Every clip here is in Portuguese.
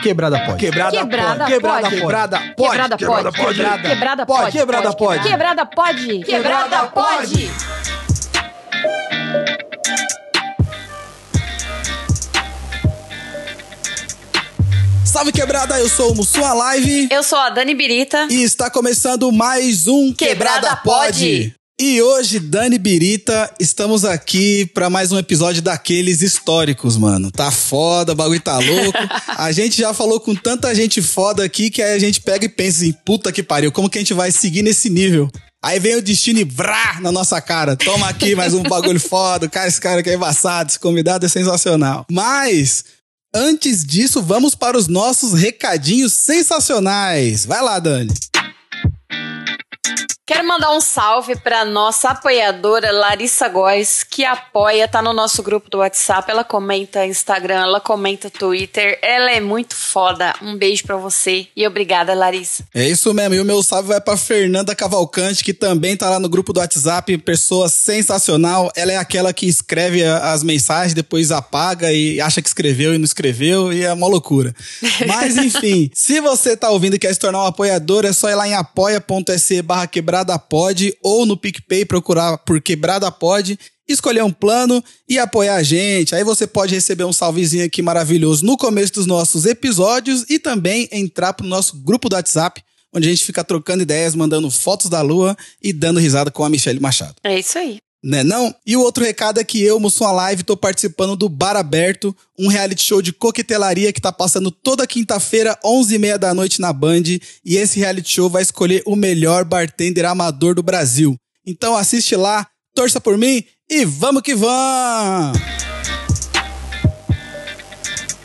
Quebrada pode. Quebrada, Quebrada pode. Quebrada pode. Quebrada pode. Quebrada pode. Quebrada Quebrada pode. pode. Quebrada pode. Quebrada pode. Quebrada pode. Salve quebrada, eu sou o Mussua Live Eu sou a Dani Birita. e está começando mais um Quebrada Pode. E hoje, Dani Birita, estamos aqui para mais um episódio daqueles históricos, mano. Tá foda, o bagulho tá louco. a gente já falou com tanta gente foda aqui que aí a gente pega e pensa assim, puta que pariu, como que a gente vai seguir nesse nível? Aí vem o destino e vrá na nossa cara. Toma aqui mais um bagulho foda. Cara, esse cara aqui é embaçado, esse convidado é sensacional. Mas, antes disso, vamos para os nossos recadinhos sensacionais. Vai lá, Dani. Quero mandar um salve pra nossa apoiadora Larissa Góes, que apoia, tá no nosso grupo do WhatsApp. Ela comenta Instagram, ela comenta Twitter. Ela é muito foda. Um beijo pra você e obrigada, Larissa. É isso mesmo. E o meu salve vai pra Fernanda Cavalcante, que também tá lá no grupo do WhatsApp. Pessoa sensacional. Ela é aquela que escreve as mensagens, depois apaga e acha que escreveu e não escreveu, e é uma loucura. Mas enfim, se você tá ouvindo e quer se tornar um apoiador, é só ir lá em apoia.se barra quebrada pod ou no PicPay procurar por quebrada pod. Escolher um plano e apoiar a gente. Aí você pode receber um salvezinho aqui maravilhoso no começo dos nossos episódios e também entrar pro nosso grupo do WhatsApp, onde a gente fica trocando ideias, mandando fotos da lua e dando risada com a Michelle Machado. É isso aí. Né não? E o outro recado é que eu, Mussum Live, tô participando do Bar Aberto, um reality show de coquetelaria que tá passando toda quinta-feira, 11h30 da noite na Band, e esse reality show vai escolher o melhor bartender amador do Brasil. Então assiste lá, torça por mim e vamos que vamos!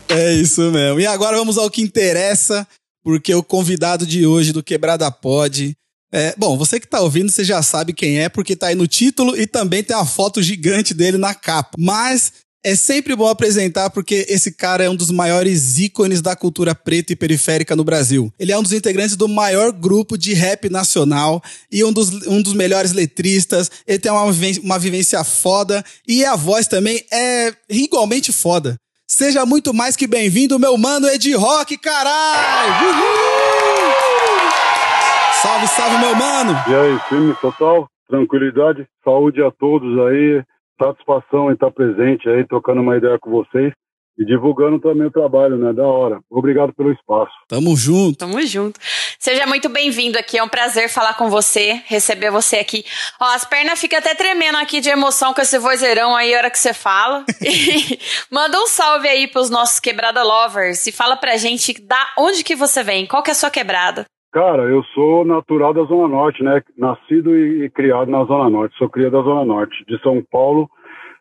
É isso mesmo. E agora vamos ao que interessa, porque o convidado de hoje do Quebrada Pod é, bom, você que tá ouvindo, você já sabe quem é, porque tá aí no título e também tem uma foto gigante dele na capa. Mas é sempre bom apresentar porque esse cara é um dos maiores ícones da cultura preta e periférica no Brasil. Ele é um dos integrantes do maior grupo de rap nacional e um dos, um dos melhores letristas. Ele tem uma, uma vivência foda e a voz também é igualmente foda. Seja muito mais que bem-vindo, meu mano Ed Rock, caralho! Uhul! Salve, salve, meu mano! E aí, firme total, tranquilidade, saúde a todos aí, satisfação em estar presente aí, trocando uma ideia com vocês e divulgando também o trabalho, né? Da hora. Obrigado pelo espaço. Tamo junto. Tamo junto. Seja muito bem-vindo aqui. É um prazer falar com você, receber você aqui. Ó, as pernas ficam até tremendo aqui de emoção com esse vozeirão aí, a hora que você fala. E manda um salve aí pros nossos quebrada lovers e fala pra gente da onde que você vem, qual que é a sua quebrada. Cara, eu sou natural da Zona Norte, né? Nascido e, criado na Zona Norte. Sou cria da Zona Norte, de São Paulo.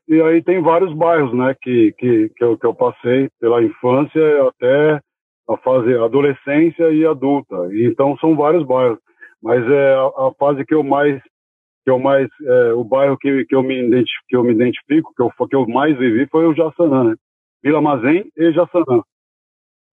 E aí tem vários bairros, né? Que, que, que, eu, que eu passei pela infância até a fase adolescência e adulta. Então são vários bairros. Mas é a, a fase que eu mais que eu mais é, o bairro que, que eu me identifico, que eu me identifico, que eu que eu mais vivi foi o Jaçanã, né? Vila Mazem e Jaçanã.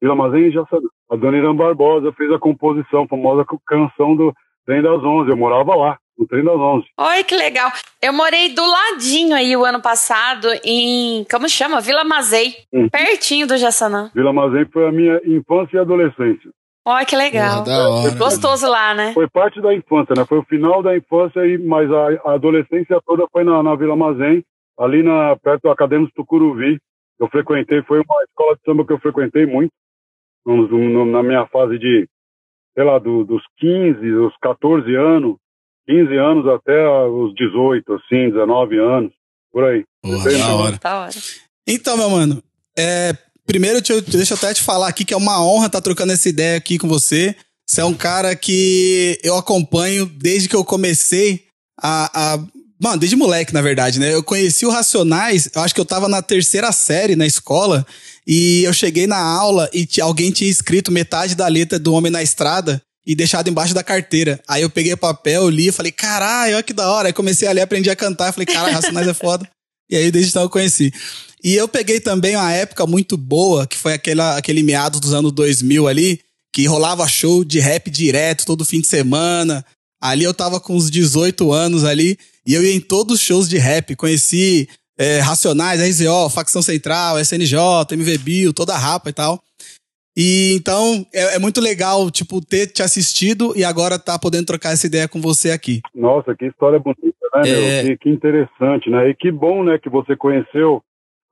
Vila Mazem e Jaçanã. A Dona Irã Barbosa fez a composição, a famosa canção do Trem das Onze. Eu morava lá, no Trem das Onze. Oi, que legal. Eu morei do ladinho aí o ano passado em, como chama? Vila Mazei, Hum. pertinho do Jaçanã. Vila Mazem foi a minha infância e adolescência. Olha que legal. Porra, da hora. Gostoso lá, né? Foi parte da infância, né? Foi o final da infância, e, mas a, adolescência toda foi na, na Vila Mazem, ali na, perto do Acadêmico Tucuruvi. Eu frequentei, foi uma escola de samba que eu frequentei muito, na minha fase de, sei lá, do- dos 15, dos 14 anos, 15 anos até os 18, assim, 19 anos, por aí. Porra, da hora. Da hora. Então, meu mano, é, primeiro deixa eu, deixa eu até te falar aqui que é uma honra estar trocando essa ideia aqui com você. Você é um cara que eu acompanho desde que eu comecei a. a mano, desde moleque, na verdade, né? Eu conheci o Racionais, eu acho que eu tava na terceira série na escola, e eu cheguei na aula e alguém tinha escrito metade da letra do Homem na Estrada e deixado embaixo da carteira. Aí eu peguei o papel, li e falei, caralho, olha que da hora. Aí comecei a ler, aprendi a cantar, falei, caralho, Racionais é foda. E aí desde então eu conheci. E eu peguei também uma época muito boa, que foi aquela, aquele meados dos anos 2000 ali, que rolava show de rap direto todo fim de semana. Ali eu tava com uns 18 anos ali, e eu ia em todos os shows de rap. Conheci é, Racionais, RZO, Facção Central, SNJ, MV Bill, toda a rapa e tal. E então é, é, muito legal, tipo, ter te assistido e agora tá podendo trocar essa ideia com você aqui. Nossa, que história bonita, né, é... meu? Que, que, interessante, né? E que bom, né, que você conheceu,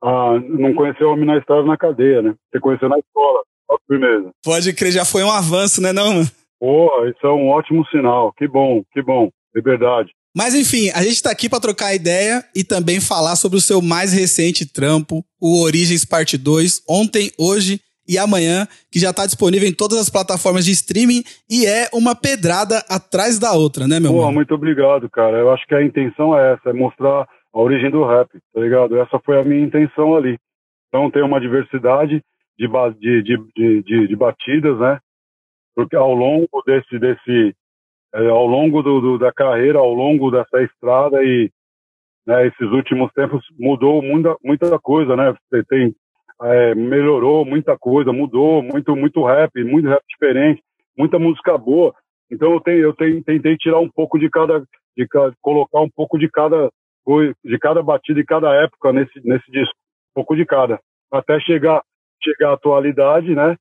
a, não conheceu a Mina Estrada na cadeia, né? Você conheceu na escola, primeiro. Pode crer, já foi um avanço, né, não, mano? Porra, isso é um ótimo sinal. Que bom, que bom. Liberdade. Mas enfim, a gente está aqui para trocar ideia e também falar sobre o seu mais recente trampo, o Origens Parte 2, ontem, hoje e amanhã, que já está disponível em todas as plataformas de streaming e é uma pedrada atrás da outra, né, meu irmão? muito obrigado, cara. Eu acho que a intenção é essa, é mostrar a origem do rap, tá ligado? Essa foi a minha intenção ali. Então tem uma diversidade de, de, de, de, de batidas, né? Porque ao longo desse, desse é, ao longo do, do, da carreira, ao longo dessa estrada e né, esses últimos tempos mudou muita, muita coisa, né? Tem, é, melhorou muita coisa, mudou muito, muito rap, muito rap diferente, muita música boa. Então eu, tenho, eu tenho, tentei tirar um pouco de cada, de colocar um pouco de cada de cada batida e cada época nesse nesse disco, um pouco de cada, até chegar chegar à atualidade, né?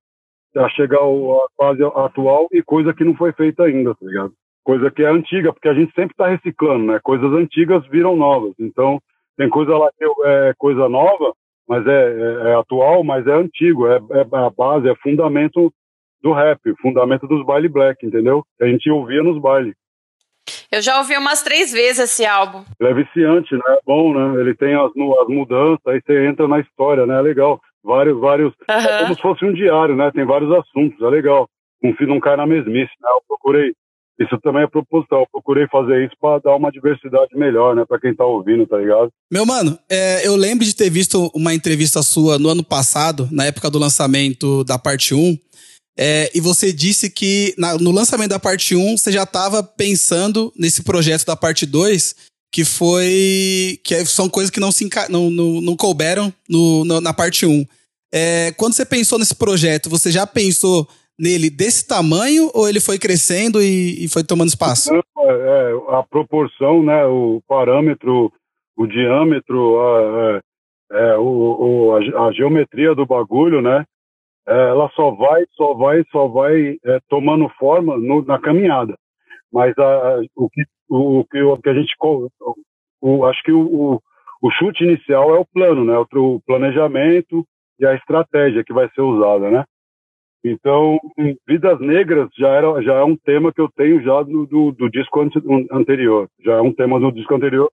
A chegar a fase atual e coisa que não foi feita ainda, tá ligado? Coisa que é antiga, porque a gente sempre está reciclando, né? Coisas antigas viram novas. Então, tem coisa lá que é coisa nova, mas é, é, é atual, mas é antigo, é, é, a base, é fundamento do rap, fundamento dos baile black, entendeu? A gente ouvia nos bailes. Eu já ouvi umas três vezes esse álbum. Ele é viciante, né? É bom, né? Ele tem as, as mudanças, aí você entra na história, né? É legal. Vários, vários. Uhum. É como se fosse um diário, né? Tem vários assuntos, é legal. Um filho não cai na mesmice, né? Eu procurei isso também é proposital. Eu procurei fazer isso para dar uma diversidade melhor, né, para quem tá ouvindo, tá ligado? Meu mano, é, eu lembro de ter visto uma entrevista sua no ano passado, na época do lançamento da parte 1. É, e você disse que na, no lançamento da parte 1 você já estava pensando nesse projeto da parte 2, que foi. que é, são coisas que não, se não, não, não couberam no, no, na parte 1. É, quando você pensou nesse projeto, você já pensou nele desse tamanho ou ele foi crescendo e, e foi tomando espaço? É, é, a proporção, né, o parâmetro, o diâmetro, a, é, é o, o a, a, geometria do bagulho, né, é, ela só vai, só vai, só vai tomando forma no, na caminhada. Mas a, o, que, o, o que a gente, o, acho que o, o chute inicial é o plano, né, o planejamento e a estratégia que vai ser usada, né? Então, Vidas Negras já, era, já é um tema que eu tenho já do, do, do disco anterior. Já é um tema do disco anterior,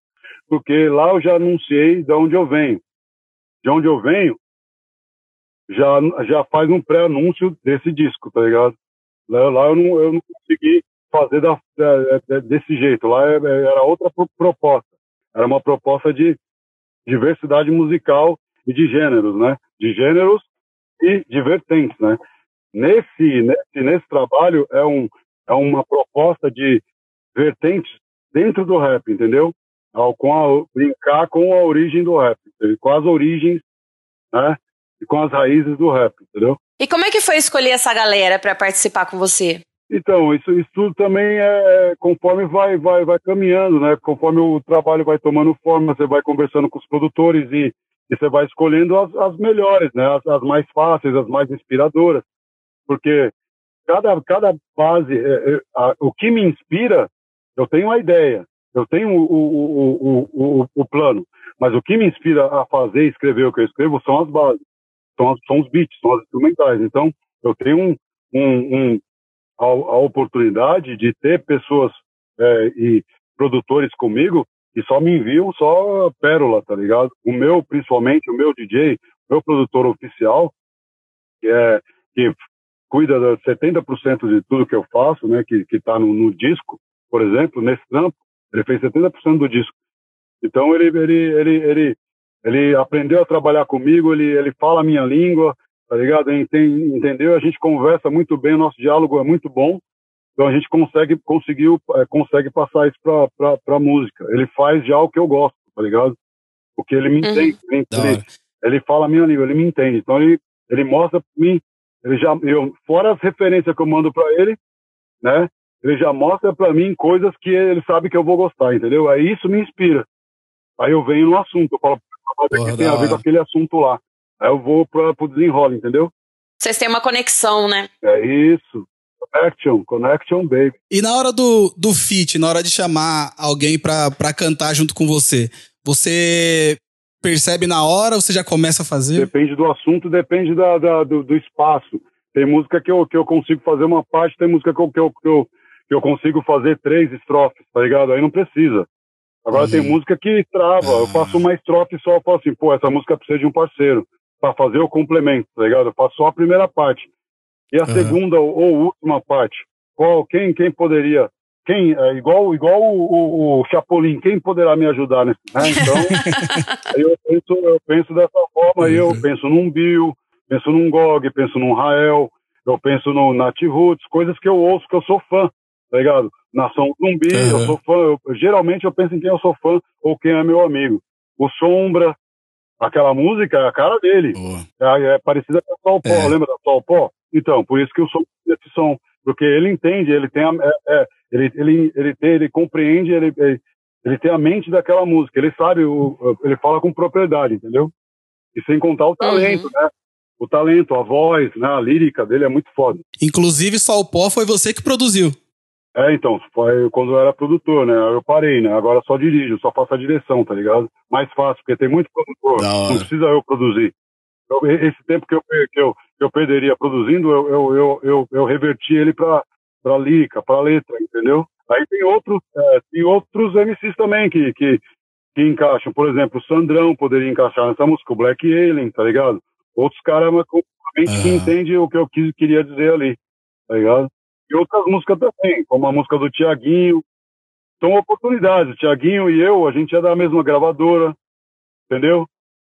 porque lá eu já anunciei de onde eu venho. De onde eu venho, já, já faz um pré-anúncio desse disco, tá ligado? Lá, lá eu, não, eu não consegui fazer da, desse jeito. Lá é, é, era outra proposta. Era uma proposta de diversidade musical e de gêneros, né? De gêneros e de vertentes, né? Nesse, nesse, nesse trabalho é, um, é uma proposta de vertentes dentro do rap, entendeu? Com a, brincar com a origem do rap, com as origens, né? E com as raízes do rap, entendeu? E como é que foi escolher essa galera para participar com você? Então, isso, isso tudo também é conforme vai, vai, vai caminhando, né? Conforme o trabalho vai tomando forma, você vai conversando com os produtores e, e você vai escolhendo as, as melhores, né? As, as mais fáceis, as mais inspiradoras porque cada, cada base, é, é, a, o que me inspira, eu tenho a ideia, eu tenho o, o, o, o, plano, mas o que me inspira a fazer e escrever o que eu escrevo são as bases, são, as, são os beats, são as instrumentais. Então, eu tenho um, um, um a, a, oportunidade de ter pessoas é, e produtores comigo que só me enviam só pérola, tá ligado? O meu, principalmente, o meu DJ, meu produtor oficial, que é que cuida de 70% de tudo que eu faço, né, que que está no, no, disco, por exemplo, nesse trampo, ele fez 70% do disco. Então ele ele ele ele ele aprendeu a trabalhar comigo, ele ele fala a minha língua, tá ligado? entendeu? A gente conversa muito bem, o nosso diálogo é muito bom. Então a gente consegue conseguiu é, consegue passar isso para para música. Ele faz já o que eu gosto, tá ligado? Porque ele me uhum. entende, ele, ele, ele fala a minha língua, ele me entende. Então ele ele mostra para mim ele já, eu, fora as referências que eu mando para ele, né? Ele já mostra para mim coisas que ele sabe que eu vou gostar, entendeu? Aí isso me inspira. Aí eu venho no assunto, eu falo, que tem a ver com aquele assunto lá. Aí eu vou para o desenrolo, entendeu? Vocês têm uma conexão, né? É isso. Connection, Connection Baby. E na hora do, do feat, na hora de chamar alguém pra, pra cantar junto com você, você percebe na hora ou você já começa a fazer? Depende do assunto, depende da, da do, do, espaço. Tem música que eu, que eu consigo fazer uma parte, tem música que eu, que eu, que eu, que eu consigo fazer três estrofes, tá ligado? Aí não precisa. Agora uhum. tem música que trava, eu faço uma estrofe só, eu falo assim, pô, essa música precisa de um parceiro para fazer o complemento, tá ligado? Eu faço só a primeira parte. E a uhum. segunda ou, ou, última parte, qual, quem, quem poderia, quem, é, igual, igual o, o, o, Chapolin, quem poderá me ajudar nesse, né? Então, eu penso, eu penso dessa forma, uhum. eu penso num Bill, penso num Gog, penso num Rael, eu penso no Nat Roots, coisas que eu ouço, que eu sou fã, tá ligado? Nação Zumbi, uhum. eu sou fã, eu, geralmente eu penso em quem eu sou fã ou quem é meu amigo. O Sombra, aquela música é a cara dele. É, é, parecida com a Sol Pó, é. lembra da Sol Pó? Então, por isso que eu sou desse som, porque ele entende, ele tem a, é, é, ele, ele, ele, tem, ele compreende, ele, ele, ele, tem a mente daquela música, ele sabe, o, ele fala com propriedade, entendeu? E sem contar o talento, uhum. né? O talento, a voz, né? A lírica dele é muito foda. Inclusive, Sol Pó foi você que produziu. É, então, foi quando eu era produtor, né? Eu parei, né? Agora só dirijo, só faço a direção, tá ligado? Mais fácil, porque tem muito produtor, não precisa eu produzir. Eu, esse tempo que eu, que eu, que eu perderia produzindo, eu, eu, eu, eu, eu reverti ele pra, pra lica, pra letra, entendeu? Aí tem outros, é, tem outros MCs também que, que, que encaixam. Por exemplo, o Sandrão poderia encaixar nessa música, o Black Alien, tá ligado? Outros caras mas, uhum. que entendem o que eu quis, queria dizer ali, tá ligado? E outras músicas também, como a música do Tiaguinho. São oportunidades. O Tiaguinho e eu, a gente é da mesma gravadora, entendeu?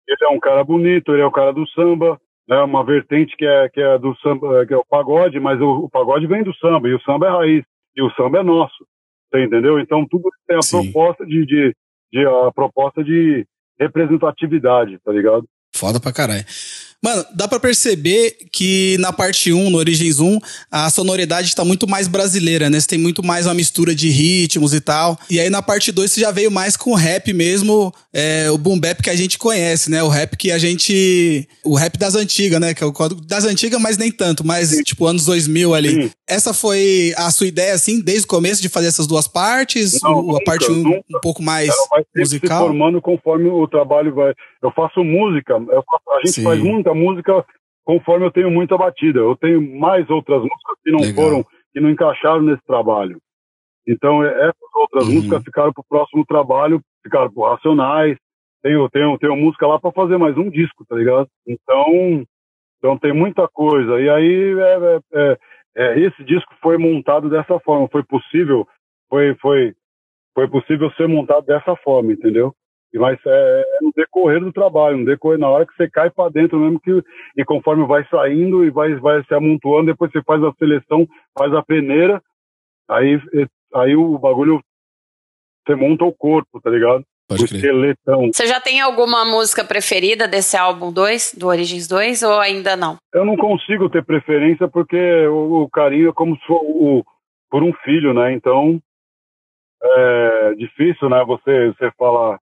Ele é um cara bonito, ele é o cara do samba, né? uma vertente que é, que é do samba, que é o pagode, mas o, o pagode vem do samba, e o samba é raiz, e o samba é nosso. Você entendeu? Então tudo tem a Sim. proposta de, de, de, a proposta de representatividade, tá ligado? Foda pra caralho. Mano, dá para perceber que na parte 1, no Origens 1, a sonoridade está muito mais brasileira, né? Você tem muito mais uma mistura de ritmos e tal. E aí na parte 2 você já veio mais com o rap mesmo, é, o boom bap que a gente conhece, né? O rap que a gente... O rap das antigas, né? Que é o código das antigas, mas nem tanto, mas tipo anos 2000 ali. Sim. Essa foi a sua ideia, assim, desde o começo de fazer essas duas partes? Não, o, nunca, a parte 1 um, um pouco mais musical? se formando conforme o trabalho vai... Eu faço música, eu faço, a gente Sim. faz muita música conforme eu tenho muita batida. Eu tenho mais outras músicas que não Legal. foram, que não encaixaram nesse trabalho. Então, é, essas outras uhum. músicas ficaram para o próximo trabalho, ficaram por Racionais. Tenho, tenho, tenho música lá para fazer mais um disco, tá ligado? Então, então tem muita coisa. E aí, é, é, é, é, esse disco foi montado dessa forma. Foi possível, foi, foi, foi possível ser montado dessa forma, entendeu? Mas é, é, no decorrer do trabalho, no decorrer, na hora que você cai para dentro mesmo, que, e conforme vai saindo e vai, vai se amontoando, depois você faz a seleção, faz a peneira, aí, aí o bagulho, você monta o corpo, tá ligado? Pode o crer. esqueletão. Você já tem alguma música preferida desse álbum 2, do Origins 2, ou ainda não? Eu não consigo ter preferência porque o, o carinho é como se for o, por um filho, né? Então, é difícil, né? Você, você falar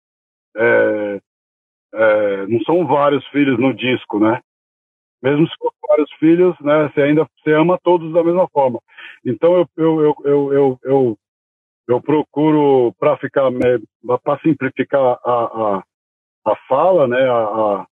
é, é, não são vários filhos no disco, né? Mesmo se for vários filhos, né? Você ainda você ama todos da mesma forma. Então eu eu eu eu eu, eu, procuro para ficar para simplificar a, a, a fala, né? A,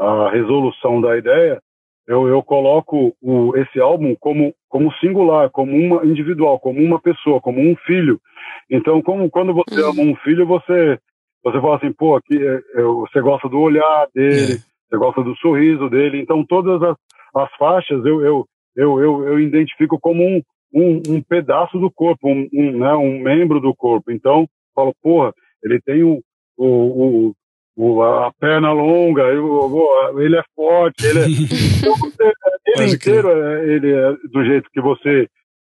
a, a resolução da ideia. Eu, eu coloco o, esse álbum como, como singular, como uma individual, como uma pessoa, como um filho. Então, como quando você ama um filho, você você fala assim, pô, aqui é, é, você gosta do olhar dele, é. você gosta do sorriso dele, então todas as, as faixas eu, eu, eu, eu, eu identifico como um, um, um, pedaço do corpo, um, um, né, um membro do corpo. Então, falo, porra, ele tem o, o, o, a perna longa, ele é forte, ele é. Então, ele inteiro, ele é do jeito que você.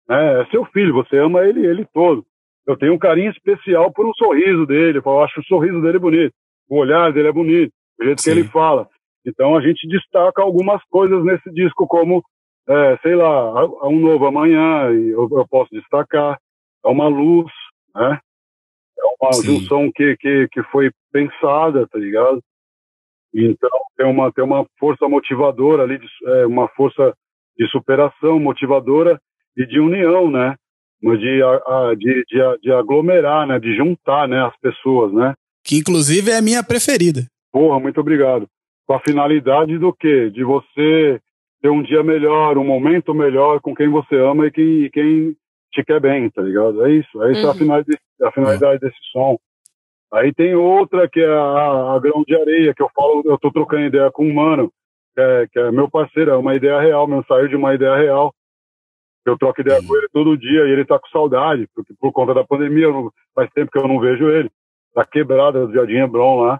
Né, é seu filho, você ama ele, ele todo eu tenho um carinho especial por um sorriso dele. Eu acho o sorriso dele bonito, o olhar dele é bonito, o jeito Sim. que ele fala. Então a gente destaca algumas coisas nesse disco, como, é, sei lá, um novo amanhã, eu, eu, posso destacar, é uma luz, né? É uma Sim. junção que, que, que foi pensada, tá ligado? Então tem uma tem uma força motivadora ali, de, é, uma força de superação motivadora e de união, né? De, a, de, de, de, aglomerar, né? De juntar, né? As pessoas, né? Que inclusive é a minha preferida. Porra, muito obrigado. Com a finalidade do quê? De você ter um dia melhor, um momento melhor com quem você ama e quem, quem te quer bem, tá ligado? É isso. É isso uhum. a finalidade, a finalidade desse som. Aí tem outra que é a, a, grão de areia, que eu falo, eu tô trocando ideia com um mano, que é, que é meu parceiro, é uma ideia real, meu saiu de uma ideia real. Eu troco ideia com ele todo dia e ele tá com saudade, porque por conta da pandemia, não, faz tempo que eu não vejo ele. Tá quebrada do Jardim Hebron lá,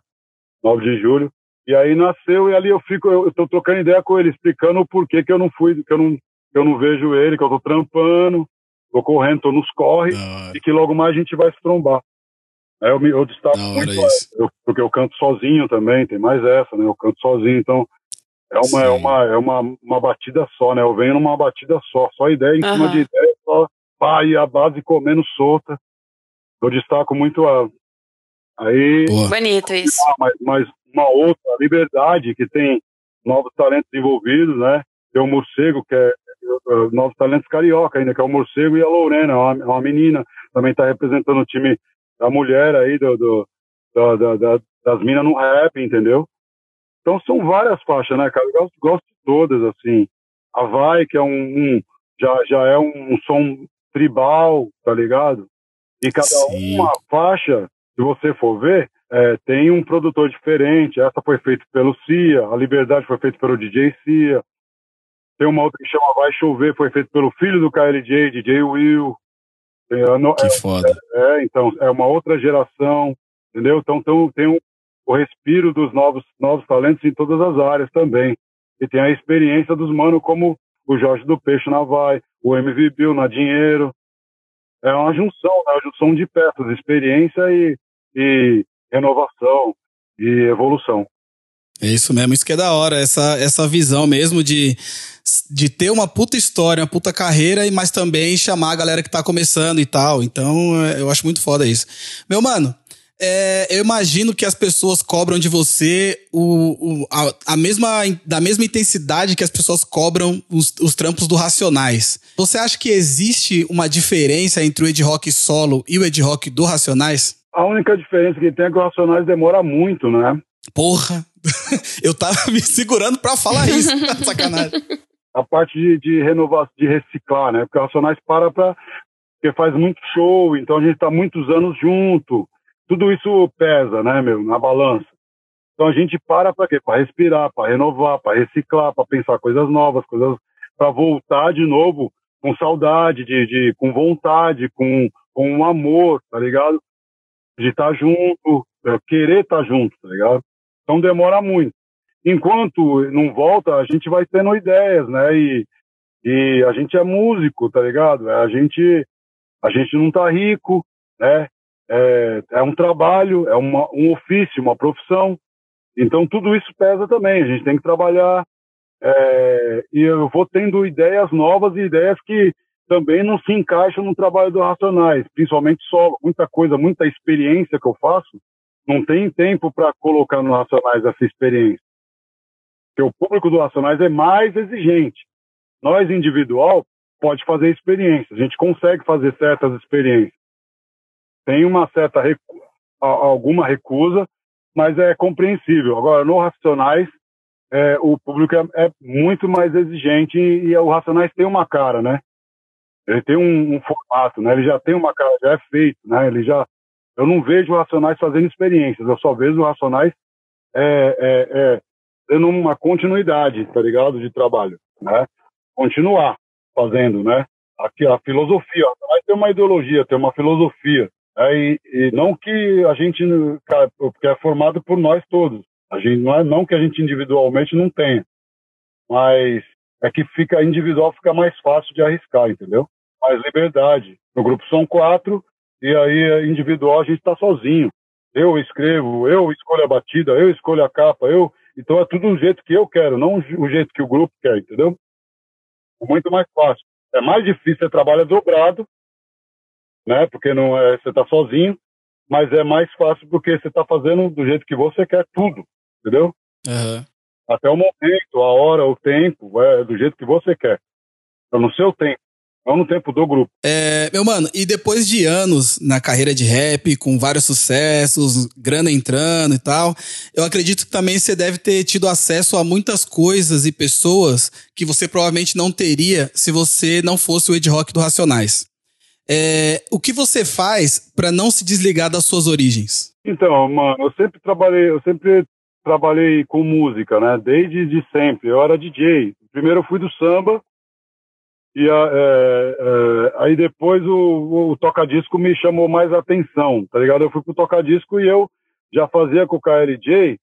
9 de julho. E aí nasceu e ali eu fico, eu, tô trocando ideia com ele, explicando o porquê que eu não fui, que eu não, que eu não vejo ele, que eu tô trampando, tô correndo, tô nos corre, e que logo mais a gente vai se trombar. É, eu, eu destaco muito, eu, porque eu canto sozinho também, tem mais essa, né? Eu canto sozinho, então é uma, é uma, é uma, uma batida só, né? Eu venho numa batida só, só ideia em uhum. cima de ideia, só pá, e a base comendo solta. Eu destaco muito a. Aí. Boa. Bonito isso. Ah, mas, mas uma outra, a liberdade, que tem novos talentos envolvidos, né? Tem o Morcego, que é, é novos talentos carioca ainda, que é o Morcego e a Lorena, uma, uma menina, também está representando o time da mulher aí, do, do da, da, das minas no rap, entendeu? Então são várias faixas, né, cara? Eu gosto, gosto de todas, assim. A Vai, que é um, um já, já é um, um, som tribal, tá ligado? E cada Sim. uma faixa, se você for ver, é, tem um produtor diferente. Essa foi feita pelo Cia, a Liberdade foi feita pelo DJ Cia. Tem uma outra que chama Vai Chover, foi feita pelo filho do KLJ, DJ Will. É, que foda. É, é, então, é uma outra geração, entendeu? Então, então tem um, o respiro dos novos, novos talentos em todas as áreas também. E tem a experiência dos manos como o Jorge do Peixe na Vai, o MV Bill na Dinheiro. É uma junção, né? uma junção de peças, experiência e, e renovação e evolução. É isso mesmo, isso que é da hora, essa, essa visão mesmo de, de ter uma puta história, uma puta carreira, mas também chamar a galera que tá começando e tal. Então, é, eu acho muito foda isso. Meu mano, é, eu imagino que as pessoas cobram de você o, o a, a, mesma, da mesma intensidade que as pessoas cobram os, os trampos do Racionais. Você acha que existe uma diferença entre o Ed Rock solo e o Ed Rock do Racionais? A única diferença que tem é que o Racionais demora muito, né? Porra, eu tava me segurando para falar isso. Sacanagem. A parte de, de renovar, de reciclar, né? Porque o Racionais para pra. Porque faz muito show, então a gente tá muitos anos junto. Tudo isso pesa, né, meu, na balança. Então a gente para para quê? Para respirar, para renovar, para reciclar, para pensar coisas novas, coisas para voltar de novo com saudade, de, de com vontade, com, com um amor, tá ligado? De estar tá junto, querer estar tá junto, tá ligado? Então demora muito. Enquanto não volta, a gente vai tendo ideias, né? E, e a gente é músico, tá ligado? A gente, a gente não tá rico, né? É, é um trabalho, é uma, um ofício, uma profissão. Então tudo isso pesa também. A gente tem que trabalhar. É, e eu vou tendo ideias novas e ideias que também não se encaixam no trabalho do Racionais, principalmente só muita coisa, muita experiência que eu faço não tem tempo para colocar no Racionais essa experiência. Porque o público do Racionais é mais exigente. Nós, individual, pode fazer experiência. A gente consegue fazer certas experiências. Tem uma certa recu alguma recusa, mas é compreensível. Agora, no Racionais, é, o público é, é, muito mais exigente e, e, o Racionais tem uma cara, né? Ele tem um, um, formato, né? Ele já tem uma cara, já é feito, né? Ele já eu não vejo Racionais fazendo experiências, eu só vejo Racionais é, é, é, tendo uma continuidade, tá ligado, de trabalho, né? Continuar fazendo, né? Aqui a filosofia, vai ter uma ideologia, tem uma filosofia? E, e, não que a gente, porque é formado por nós todos, a gente não é não que a gente individualmente não tenha, mas é que fica individual fica mais fácil de arriscar, entendeu? Mais liberdade. No grupo são quatro, e aí individual a gente está sozinho. Eu escrevo, eu escolho a batida, eu escolho a capa, eu. Então é tudo do jeito que eu quero, não o jeito que o grupo quer, entendeu? É muito mais fácil. É mais difícil, você trabalha dobrado, né? Porque não é, você está sozinho, mas é mais fácil porque você está fazendo do jeito que você quer tudo, entendeu? Uhum. Até o momento, a hora, o tempo, é do jeito que você quer. É no seu tempo. Não no tempo do grupo. É, meu mano, e depois de anos na carreira de rap, com vários sucessos, grana entrando e tal, eu acredito que também você deve ter tido acesso a muitas coisas e pessoas que você provavelmente não teria se você não fosse o Ed Rock do Racionais. É, o que você faz para não se desligar das suas origens? Então, mano, eu sempre trabalhei, eu sempre trabalhei com música, né? Desde de sempre. Eu era DJ. Primeiro eu fui do samba, e a, é, é, aí depois o, o toca-disco me chamou mais atenção, tá ligado? Eu fui pro toca-disco e eu já fazia com o KLJ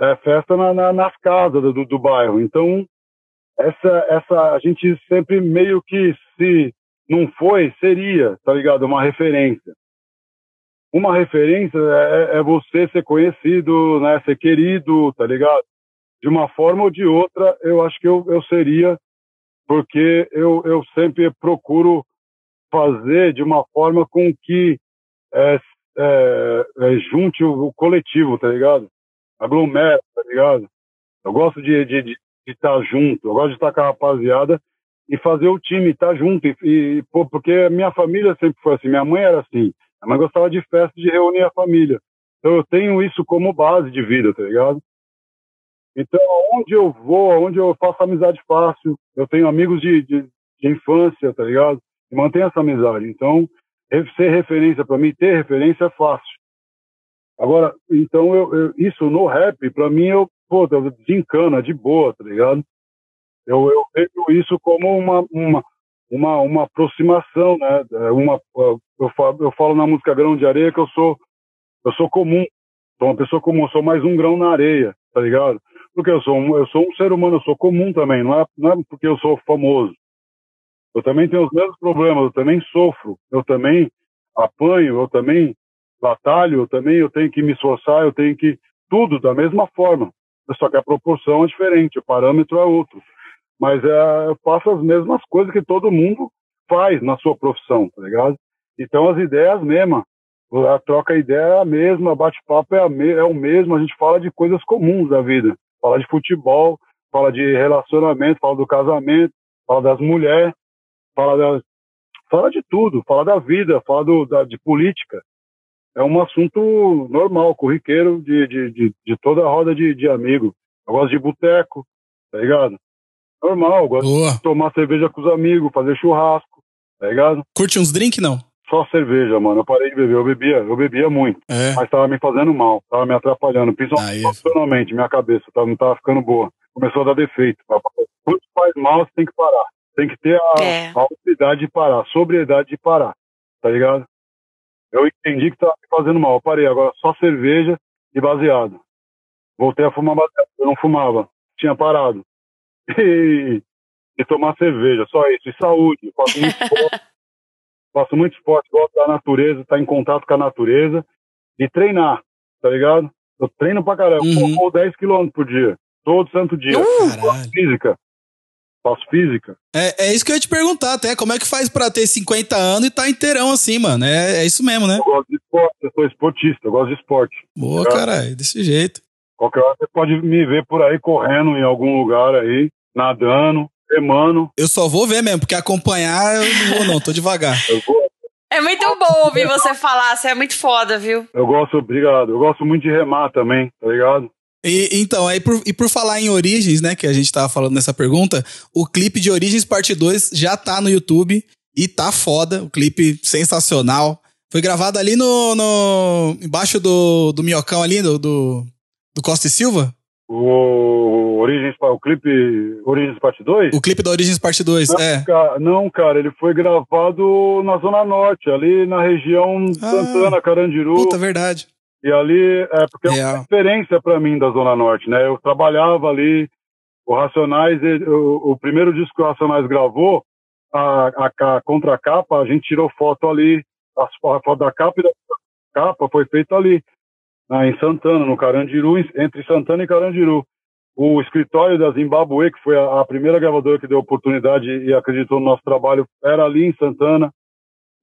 é, festa na, na, nas casas do, do bairro. Então, essa, essa, a gente sempre meio que se não foi, seria, tá ligado? Uma referência. Uma referência é, é você ser conhecido, né? Ser querido, tá ligado? De uma forma ou de outra, eu acho que eu, eu seria porque eu, eu sempre procuro fazer de uma forma com que é, é, é, junte o, o, coletivo, tá ligado? Aglomera, tá ligado? Eu gosto de estar de, de, de estar junto, eu gosto de estar com a rapaziada e fazer o time estar junto. E, e porque a minha família sempre foi assim, minha mãe era assim, a mãe gostava de festa, de reunir a família. Então eu tenho isso como base de vida, tá ligado? Então, onde eu vou, onde eu faço amizade fácil, eu tenho amigos de, de, de infância, tá ligado? E mantenho essa amizade. Então, ser referência para mim, ter referência é fácil. Agora, então, eu, eu isso no rap, para mim, eu, pô, desencana, de boa, tá ligado? Eu, eu vejo isso como uma, uma, uma, uma aproximação, né? É uma, eu, falo, eu falo na música Grão de Areia que eu sou, eu sou comum, sou uma pessoa comum, sou mais um grão na areia, tá ligado? porque eu sou um, eu sou um ser humano, eu sou comum também, não é, não é porque eu sou famoso. Eu também tenho os mesmos problemas, eu também sofro, eu também apanho, eu também batalho, eu também eu tenho que me esforçar, eu tenho que tudo da mesma forma. Só que a proporção é diferente, o parâmetro é outro. Mas é, eu faço as mesmas coisas que todo mundo faz na sua profissão, tá ligado? Então as ideias mesmas, a troca de ideia é a mesma, bate-papo é, é o mesmo, a gente fala de coisas comuns da vida fala de futebol, fala de relacionamento, fala do casamento, fala das mulheres, fala, das, fala de tudo, fala da vida, fala do, da, de política. É um assunto normal, corriqueiro de, de, de, de toda a roda de, de amigos. Eu gosto de boteco, tá ligado? Normal, gosto Boa. de tomar cerveja com os amigos, fazer churrasco, tá ligado? Curte uns drink, não? só cerveja, mano. Eu parei de beber. Eu bebia, eu bebia muito. É. Mas tava me fazendo mal, tava me atrapalhando. Principalmente profissionalmente, minha cabeça tava, não tava ficando boa. Começou a dar defeito. Quando faz mal, você tem que parar. Tem que ter a, é. a de parar, a sobriedade de parar. Tá ligado? Eu entendi que tava me fazendo mal. Eu parei. Agora só cerveja e baseado. Voltei a fumar baseado. Eu não fumava. Tinha parado. E, e tomar cerveja, só isso. E saúde. Faço muito faço muito esporte, gosto da natureza, estar tá em contato com a natureza e treinar, tá ligado? Eu treino pra caramba, uhum. vou 10 km por dia, todo santo dia. Uh, faço física. Faço física. É, é isso que eu ia te perguntar até, como é que faz pra ter 50 anos e tá inteirão assim, mano? É, é isso mesmo, né? Eu gosto de esporte, eu sou esportista, eu gosto de esporte. Boa, tá caralho, desse jeito. Qualquer hora você pode me ver por aí correndo em algum lugar aí, nadando, remando. Eu só vou ver mesmo, porque acompanhar eu não vou não, tô devagar. eu vou. É muito bom ouvir você falar, você é muito foda, viu? Eu gosto, obrigado. Eu gosto muito de remar também, tá ligado? E, então, aí por, e por falar em Origens, né, que a gente tava falando nessa pergunta, o clipe de Origens Parte 2 já tá no YouTube e tá foda, o clipe sensacional. Foi gravado ali no, no embaixo do, do minhocão ali, do, do, do Costa e Silva? O Origens, o clipe Origens Parte 2? O clipe da Origens Parte 2, não, é. Cara, não, cara, ele foi gravado na Zona Norte, ali na região ah, Santana, Carandiru. Puta, verdade. E ali, é porque é uma referência para mim da Zona Norte, né? Eu trabalhava ali, o Racionais, ele, o, o, primeiro disco que o Racionais gravou, a, a, a contracapa, a gente tirou foto ali, a foto da capa e da capa foi feita ali ah, em Santana, no Carandiru, entre Santana e Carandiru. O escritório da Zimbabwe, que foi a, a primeira gravadora que deu oportunidade e acreditou no nosso trabalho, era ali em Santana.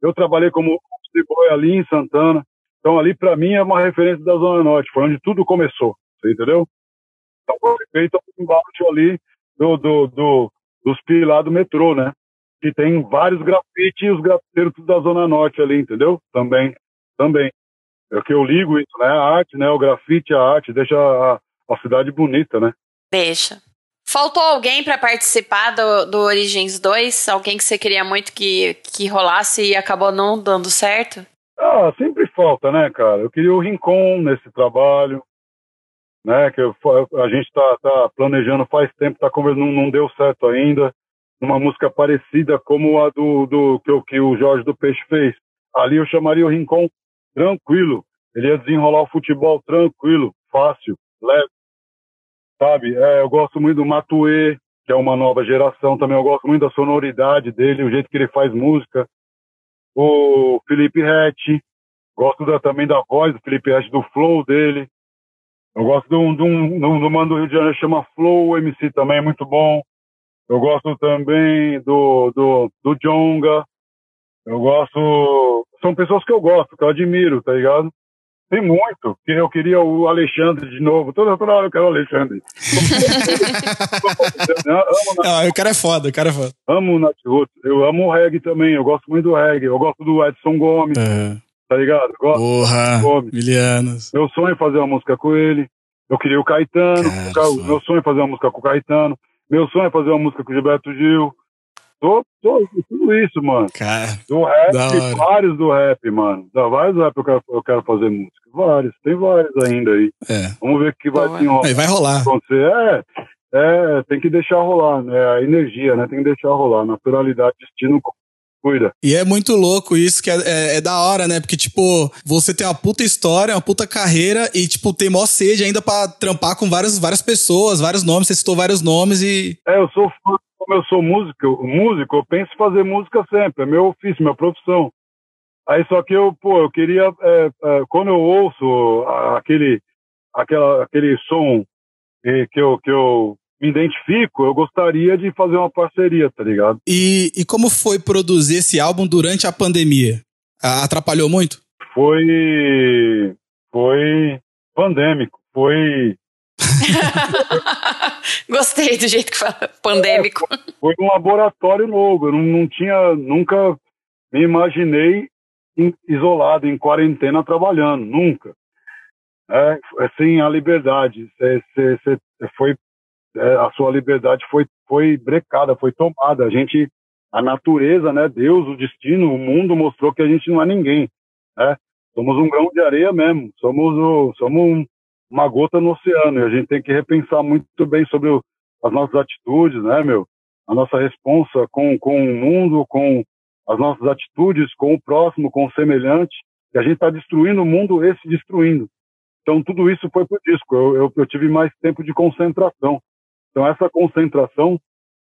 Eu trabalhei como distribuidor ali em Santana. Então, ali, para mim, é uma referência da Zona Norte. Foi onde tudo começou. Você entendeu? Então foi feito embaixo ali do, do, do, dos pilares do metrô, né? Que tem vários grafites e os grafiteiros da Zona Norte ali, entendeu? Também, também. É que eu ligo isso, né? A arte, né? O grafite, a arte, deixa a, a cidade bonita, né? Deixa. Faltou alguém para participar do, do Origins 2? Alguém que você queria muito que, que rolasse e acabou não dando certo? Ah, sempre falta, né, cara? Eu queria o Rincon nesse trabalho, né? Que eu, a gente tá, tá, planejando faz tempo, tá conversando, não, não deu certo ainda. Uma música parecida como a do, do que, que o Jorge do Peixe fez. Ali eu chamaria o Rincon tranquilo. Ele ia desenrolar o futebol tranquilo, fácil, leve. Sabe? É, eu gosto muito do Matue, que é uma nova geração também. Eu gosto muito da sonoridade dele, o jeito que ele faz música. O Felipe Rett, gosto da, também da voz do Felipe Rett, do flow dele. Eu gosto de um, de um, de um mano do Rio de Janeiro chama Flow MC também, é muito bom. Eu gosto também do, do, do Jonga. Eu gosto. São pessoas que eu gosto, que eu admiro, tá ligado? Tem muito. Eu queria o Alexandre de novo. Toda, toda hora eu quero o Alexandre. Não, o cara é foda, o cara é foda. Amo o Nat Roots. Eu amo o reggae também. Eu gosto muito do reggae. Eu gosto do Edson Gomes. É. Tá ligado? Eu gosto Porra, Gomes. Milianos. Meu sonho é fazer uma música com ele. Eu queria o Caetano. Cara, meu sonho é fazer uma música com o Caetano. Meu sonho é fazer uma música com o Gilberto Gil. Tô, tô, tudo isso, mano. Cara, do rap, vários do rap, mano. Dá vários do rap eu quero, eu quero fazer música. Vários, tem vários ainda aí. É. Vamos ver o que vai então, é. Vai rolar. Acontecer. É, é, tem que deixar rolar, né? A energia, né? Tem que deixar rolar. Naturalidade, destino cuida. E é muito louco isso, que é, é, é, da hora, né? Porque, tipo, você tem uma puta história, uma puta carreira e, tipo, tem mó sede ainda pra trampar com várias, várias pessoas, vários nomes. Você citou vários nomes e. É, eu sou fã como eu sou músico, músico, eu penso em fazer música sempre, é meu ofício, minha profissão. Aí só que eu, pô, eu queria, é, é, quando eu ouço aquele, aquela, aquele som que eu, que eu me identifico, eu gostaria de fazer uma parceria, tá ligado? E, e como foi produzir esse álbum durante a pandemia? Atrapalhou muito? Foi, foi pandêmico, foi Gostei do jeito que fala, pandêmico. É, foi um laboratório novo. Eu não, não tinha, nunca me imaginei em, isolado, em quarentena, trabalhando, nunca. É, assim, a liberdade, cê, cê, cê foi, é, a sua liberdade foi, foi brecada, foi tomada. A gente, a natureza, né, Deus, o destino, o mundo mostrou que a gente não é ninguém, né? Somos um grão de areia mesmo, somos, o, somos um, uma gota no oceano. E a gente tem que repensar muito bem sobre o, as nossas atitudes, né, meu? A nossa responsa com, com o mundo, com as nossas atitudes, com o próximo, com o semelhante. E a gente está destruindo o mundo e se destruindo. Então, tudo isso foi pro disco. Eu, eu, eu tive mais tempo de concentração. Então, essa concentração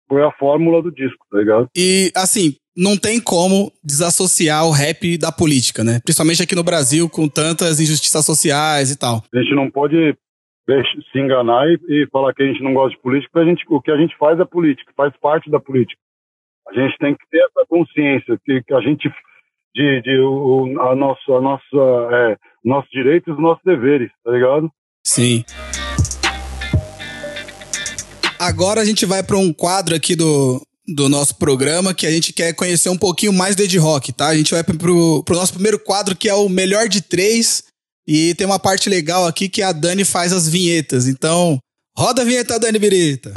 foi a fórmula do disco, tá ligado? E, assim, não tem como desassociar o rap da política, né? Principalmente aqui no Brasil, com tantas injustiças sociais e tal. A gente não pode se enganar e, e falar que a gente não gosta de política, a gente, o que a gente faz é política, faz parte da política. A gente tem que ter essa consciência que, que a gente de, de o, a nossa, a nossa, é, nossos direitos e os nossos deveres, tá ligado? Sim. Agora a gente vai para um quadro aqui do, do nosso programa que a gente quer conhecer um pouquinho mais do Ed Rock, tá? A gente vai pro, pro nosso primeiro quadro que é o melhor de três e tem uma parte legal aqui que a Dani faz as vinhetas. Então, roda a vinheta, Dani Birita.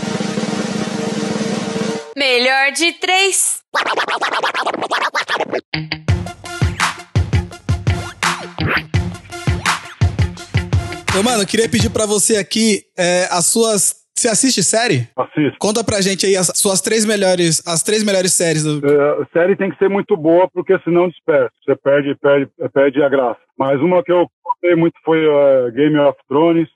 Melhor de três. Ô, mano, eu queria pedir para você aqui é, as suas você assiste série? Assisto. Conta pra gente aí as suas três melhores, as três melhores séries. Do... É, série tem que ser muito boa, porque senão dispersa. Você perde, perde, perde a graça. Mas uma que eu gostei muito foi uh, Game of Thrones.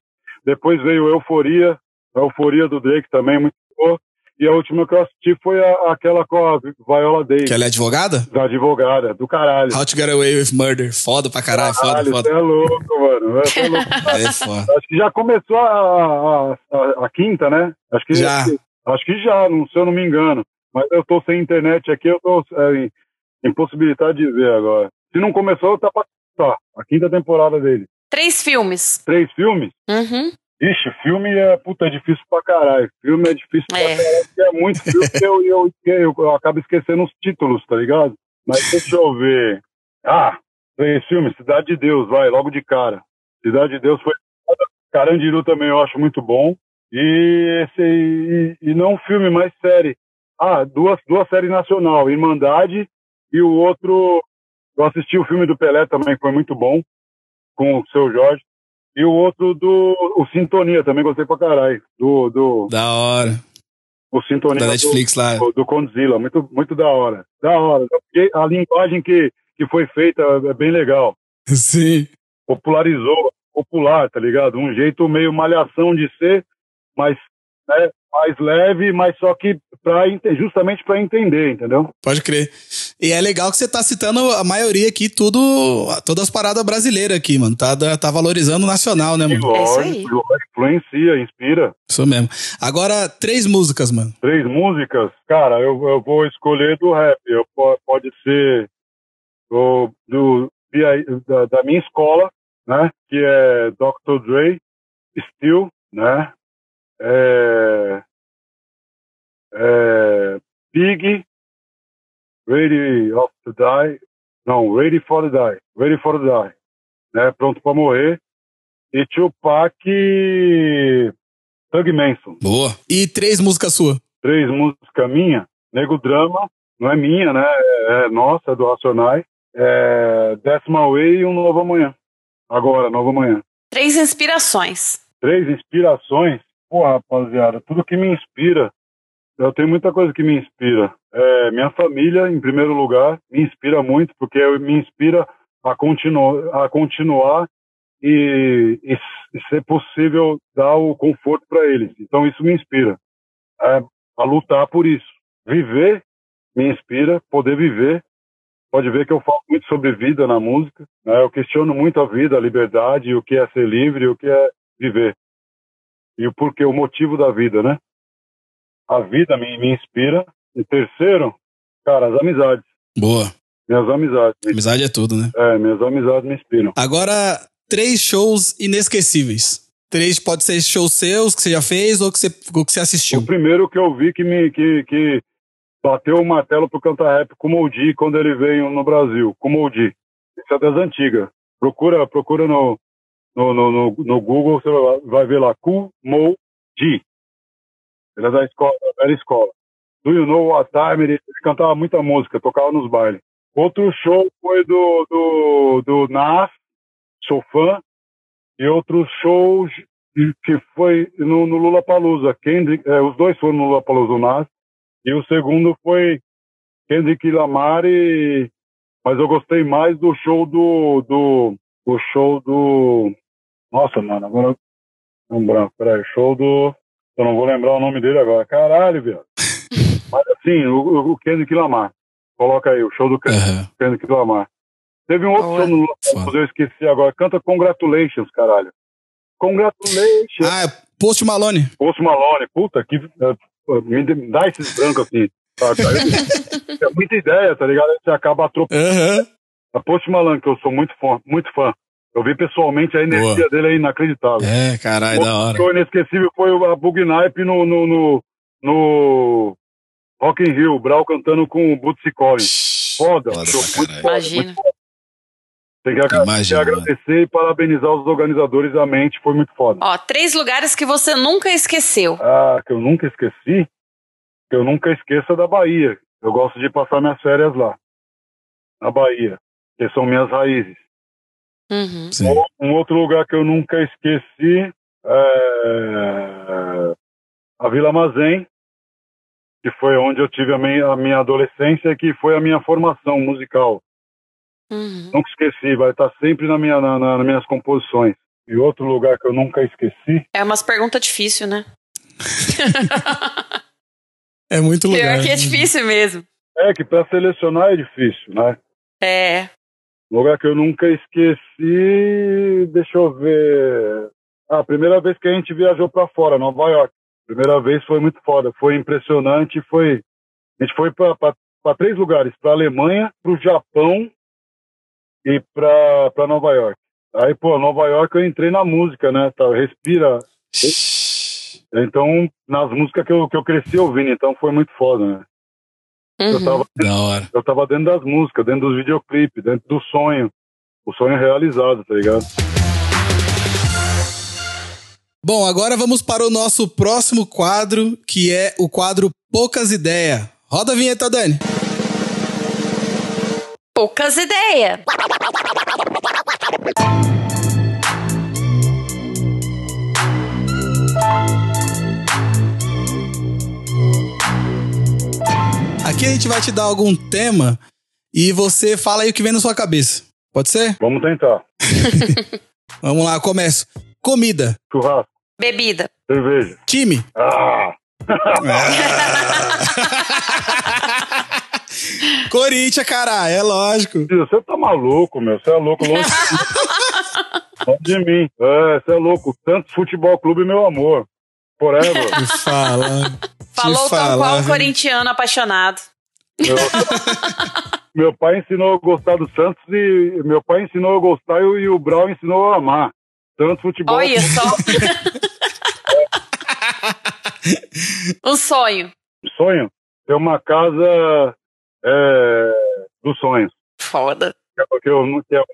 Depois veio Euforia. A Euforia do Drake também, muito boa. E a última que eu assisti foi a, aquela com a Viola Davis. Que ela é advogada? Da advogada, do caralho. How to Get Away with Murder. Foda pra caralho, caralho foda, foda. é louco, mano. É, louco. é foda. Acho que já começou a, a, a, a quinta, né? Acho que já. Acho que já, não, se eu não me engano. Mas eu tô sem internet aqui, eu tô é, impossibilidade de ver agora. Se não começou, tá pra tá. A quinta temporada dele. Três filmes. Três filmes? Uhum. Ixi, filme é, puta, é difícil pra caralho. Filme é difícil pra É. caralho, é muito filme que eu, eu, eu, eu acabo esquecendo os títulos, tá ligado? Mas deixa eu ver. Ah, três filmes, Cidade de Deus, vai, logo de cara. Cidade de Deus foi. Carandiru também eu acho muito bom. E esse e, e não filme, mas série. Ah, duas, duas séries nacional, Irmandade e o outro. Eu assisti o filme do Pelé também, que foi muito bom, com o seu Jorge. E o outro do. O Sintonia, também gostei pra caralho. Do. do Da hora. o Sintonia Da do- Netflix lá. do, do Condzilla, muito, muito da hora. Da hora. A linguagem que, que foi feita é bem legal. Sim. Popularizou, popular, tá ligado? Um jeito meio malhação de ser, mas né, mais leve, mas só que pra, ente- justamente para entender, entendeu? Pode crer. E é legal que você tá citando a maioria aqui, tudo, todas as paradas brasileiras aqui, mano. Tá, tá valorizando o nacional, né, mano? É isso aí. influencia, inspira. Isso mesmo. Agora, três músicas, mano. Três músicas, cara, eu, eu vou escolher do rap. Eu, po- pode ser do, do, da, da minha escola, né? Que é Dr. Dre, Steel, né? É, é, Big, Ready of to Die, não, Ready for to Die, Ready for to Die, né? Pronto para morrer. E Tupac, Thug Manson Boa. E três músicas suas. três músicas minha, Nego Drama, não é minha, né? É, é nossa, é do Racionais. É Décima Way e Um Novo Amanhã. Agora, Novo Amanhã. Três inspirações. Três inspirações. Pô, rapaziada, tudo que me inspira. Eu tenho muita coisa que me inspira. É, minha família, em primeiro lugar, me inspira muito, porque me inspira a, continu a continuar e, e, e ser possível dar o conforto para eles. Então, isso me inspira é, a lutar por isso. Viver me inspira, poder viver. Pode ver que eu falo muito sobre vida na música. Né? Eu questiono muito a vida, a liberdade, o que é ser livre, o que é viver. E o porquê, o motivo da vida, né? A vida me, me inspira. E terceiro, cara, as amizades. Boa. Minhas amizades. Amizade é tudo, né? É, minhas amizades me inspiram. Agora, três shows inesquecíveis. Três pode ser shows seus que você já fez ou que você, ou que você assistiu. O primeiro que eu vi que me que, que bateu o martelo pro cantar rap com o Moldi quando ele veio no Brasil, com o Moldi. Isso é das antigas. Procura, procura no, no, no, no, no Google, você vai- ver lá, Ku Moldi. Ele é da escola, da velha escola. Do You Know What Time, ele, ele cantava muita música, tocava nos bailes. Outro show foi do, do, do Nas, sou fã. E outro show que foi no, no Lula Palusa. Kendrick, é, os dois foram no Lula Palusa, o Nas. E o segundo foi Kendrick Lamar e mas eu gostei mais do show do do o show do Nossa, mano, agora um branco, peraí, show do eu não vou lembrar o nome dele agora. Caralho, velho. mas assim, o, o Kendrick Lamar. Coloca aí o show do Aham. Kendrick Lamar. Teve um outro Boa. show no eu esqueci agora. Canta Congratulations, caralho. Congratulations. Ah, é Post Malone. Post Malone, puta, que eh, me dá esses brancos assim. sabe? É muita ideia, tá ligado? Você acaba atropelando. Aham. A Post Malone, que eu sou muito fã, muito fã. Eu vi pessoalmente a energia dele é inacreditável. É, caralho, da hora. O show inesquecível foi o- a Bug no, no, no, no Rock in Rio, o Brau cantando com o Bootsy Collins. Foda, Foda show pra muito caralho. foda, Imagina. muito foda. Tem que, Imagina, agradecer e parabenizar os organizadores, a mente foi muito foda. Ó, três lugares que você nunca esqueceu. Ah, que eu nunca esqueci, que eu nunca esqueça da Bahia. Eu gosto de passar minhas férias lá, na Bahia, que são minhas raízes. Uhum. Um outro lugar que eu nunca esqueci é a Vila Mazem, que foi onde eu tive a minha, a minha adolescência, que foi a minha formação musical. Uhum. Nunca esqueci, vai estar sempre na minha, na, na- nas minhas composições. E outro lugar que eu nunca esqueci, É umas perguntas difíceis, né? É muito lugar. Pior que é difícil mesmo. é que para selecionar é difícil, né? É. Lugar que eu nunca esqueci, deixa eu ver. Ah, a primeira vez que a gente viajou para fora, Nova York. Primeira vez foi muito foda, foi impressionante, foi a gente foi para três lugares, para Alemanha, para o Japão e para Nova York. Aí, pô, Nova York eu entrei na música, né? Tá, respira Então, nas músicas que eu, que eu cresci ouvindo, então foi muito foda, né? Uhum. Eu, tava, Da hora. eu tava dentro das músicas, dentro dos videoclipes, dentro do sonho. O sonho realizado, tá ligado? Bom, agora vamos para o nosso próximo quadro, que é o quadro Poucas Ideias. Roda a vinheta, Dani. Poucas ideias. Aqui a gente vai te dar algum tema e você fala aí o que vem na sua cabeça. Pode ser? Vamos tentar. Vamos lá, começo. Comida. Churrasco, Bebida. cerveja. Time. Ah! Corinthians, caralho, é lógico. Você tá maluco, meu. Você é louco, longe de mim. Longe de mim. É, você é louco. Santos Futebol Clube, meu amor. Forever. Te falar. Falou falar, qual viu? corintiano apaixonado. Meu, meu pai ensinou a gostar do Santos e meu pai ensinou a gostar e, o- Brau ensinou a amar. Santos Futebol Olha só. um sonho. Sonho. Ter uma casa é, dos sonhos. Foda. É- que eu, que é o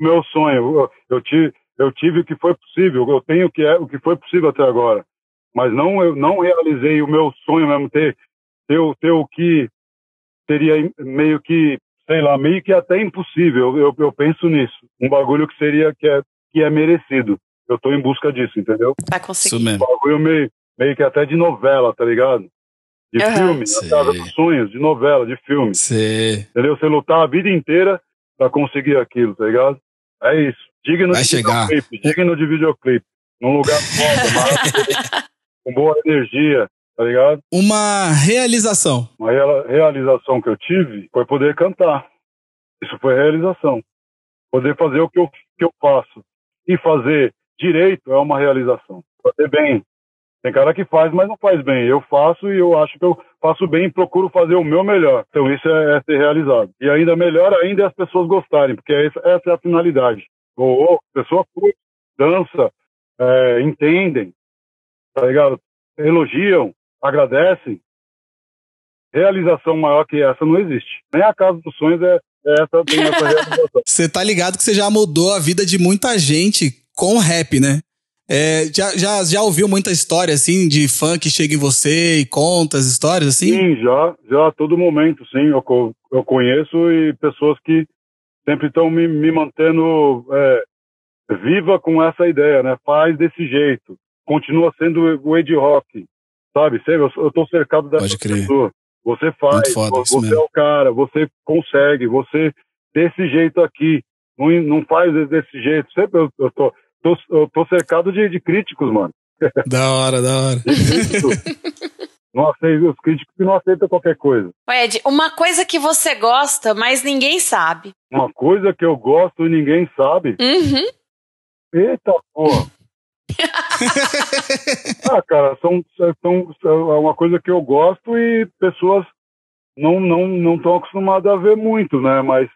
meu sonho. Eu, eu tive, eu tive o que foi possível. Eu tenho o que, é, o que foi possível até agora. Mas não, eu não realizei o meu sonho mesmo. Ter, ter, o- ter o que seria meio que, sei lá, meio que até impossível. Eu, eu penso nisso. Um bagulho que seria, que é, que é merecido. Eu tô em busca disso, entendeu? Vai Isso conseguir. mesmo. bagulho meio, meio que até de novela, tá ligado? De Aham. filme, casa dos sonhos, de novela, de filme. Você Entendeu? Você lutar a vida inteira pra conseguir aquilo, tá ligado? É isso. Digno Vai de chegar. videoclipe, digno de videoclipe. Num lugar foda, maravilhoso, com boa energia, tá ligado? Uma realização. Uma realização que eu tive foi poder cantar. Isso foi realização. Poder fazer o que eu, que eu faço. E fazer direito é uma realização. Fazer bem. Tem cara que faz, mas não faz bem. Eu faço e eu acho que eu faço bem e procuro fazer o meu melhor. Então isso é, é ser realizado. E ainda melhor ainda é as pessoas gostarem, porque essa, essa é a finalidade. Ou, ou a pessoa curte, dança, é, entendem, tá ligado? Elogiam, agradecem. Realização maior que essa não existe. Nem a casa dos sonhos é, é essa, tem essa realização. Você tá ligado que você já mudou a vida de muita gente com o rap, né? É, já, já, já ouviu muita história, assim, de fã que chega em você e conta as histórias, assim? Sim, já, já a todo momento, sim. Eu, eu conheço e pessoas que sempre estão me, me mantendo é, viva com essa ideia, né? Faz desse jeito. Continua sendo o Ed Rock, sabe? Sempre, eu, eu tô cercado dessa pessoa. Você faz, você é o cara, você consegue, você desse jeito aqui. Não, não faz desse jeito. Sempre eu, eu, tô, tô, eu tô cercado de, de críticos, mano. Da hora, da hora. Não aceito, os críticos que não aceitam qualquer coisa. Ed, uma coisa que você gosta, mas ninguém sabe. Uma coisa que eu gosto e ninguém sabe. Uhum. Eita porra! ah, cara, são, são, são é uma coisa que eu gosto e pessoas não não não estão acostumadas a ver muito, né? Mas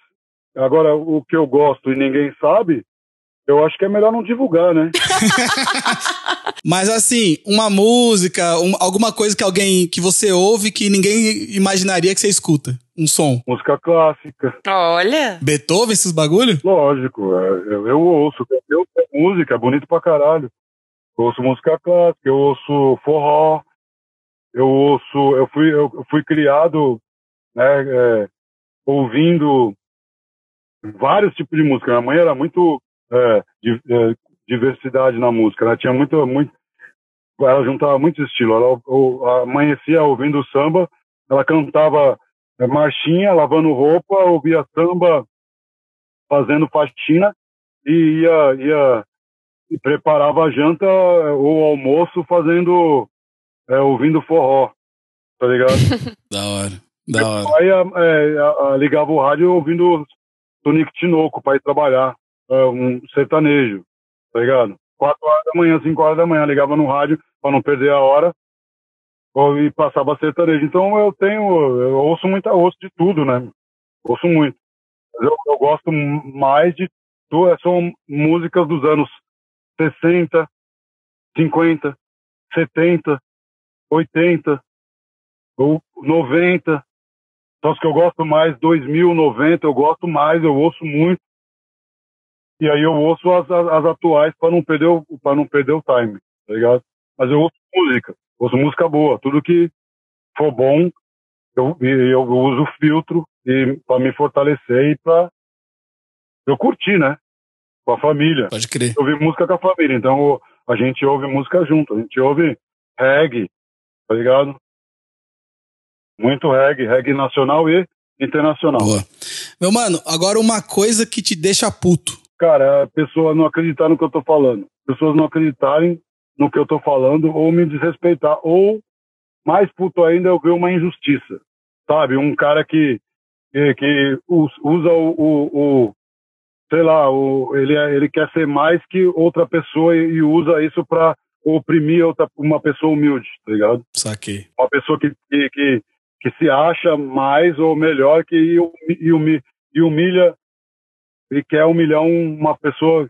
agora o que eu gosto e ninguém sabe, eu acho que é melhor não divulgar, né? Mas assim, uma música, um- alguma coisa que alguém que você ouve que ninguém imaginaria que você escuta. Um som. Música clássica, Olha. Beethoven, esses bagulho? lógico, é, eu, eu ouço, eu ouço música, é bonito pra caralho. Eu ouço música clássica, eu ouço forró, eu ouço, eu fui, eu eu fui criado, né, é, ouvindo vários tipos de música. Minha mãe era muito é, di- é, diversidade na música, ela tinha muito, muito, ela juntava muitos estilos. Ela ou- amanhecia ouvindo samba, ela cantava é, marchinha, lavando roupa, ouvia samba, fazendo faxina e ia, ia e preparava a janta ou almoço fazendo é, ouvindo forró, tá ligado? Da hora, da hora. Aí é, a- ligava o rádio ouvindo Tonico Tinoco para ir trabalhar, é, um sertanejo, tá ligado? Quatro horas da manhã, cinco horas da manhã, ligava no rádio para não perder a hora e passava sertanejo. Então eu tenho, eu ouço muita, eu ouço de tudo, né? Ouço muito. Eu, eu gosto mais de são músicas dos anos 60, 50, 70, 80, ou 90. Só os que eu gosto mais, 2000, 90, eu gosto mais, eu ouço muito. E aí eu ouço as, as, as atuais para não perder o para não perder o time, tá ligado? Mas eu ouço música, ouço música boa, tudo que for bom, eu, eu uso filtro e para me fortalecer e para eu curtir, né? Com a família. Pode crer. Ouvir música com a família. Então a gente ouve música junto. A gente ouve reggae, tá ligado? Muito reggae, reggae nacional e internacional. Boa. Meu mano, agora uma coisa que te deixa puto. Cara, a pessoa não acreditar no que eu tô falando. Pessoas não acreditarem no que eu tô falando ou me desrespeitar. Ou, mais puto ainda, eu ver uma injustiça. Sabe? Um cara que, que, que usa o, o, o sei lá, o, ele, é, ele quer ser mais que outra pessoa e, e usa isso para oprimir outra, uma pessoa humilde, tá ligado? Saquei. Uma pessoa que, que, que, que se acha mais ou melhor que e, humilha, e humilha e quer humilhar uma pessoa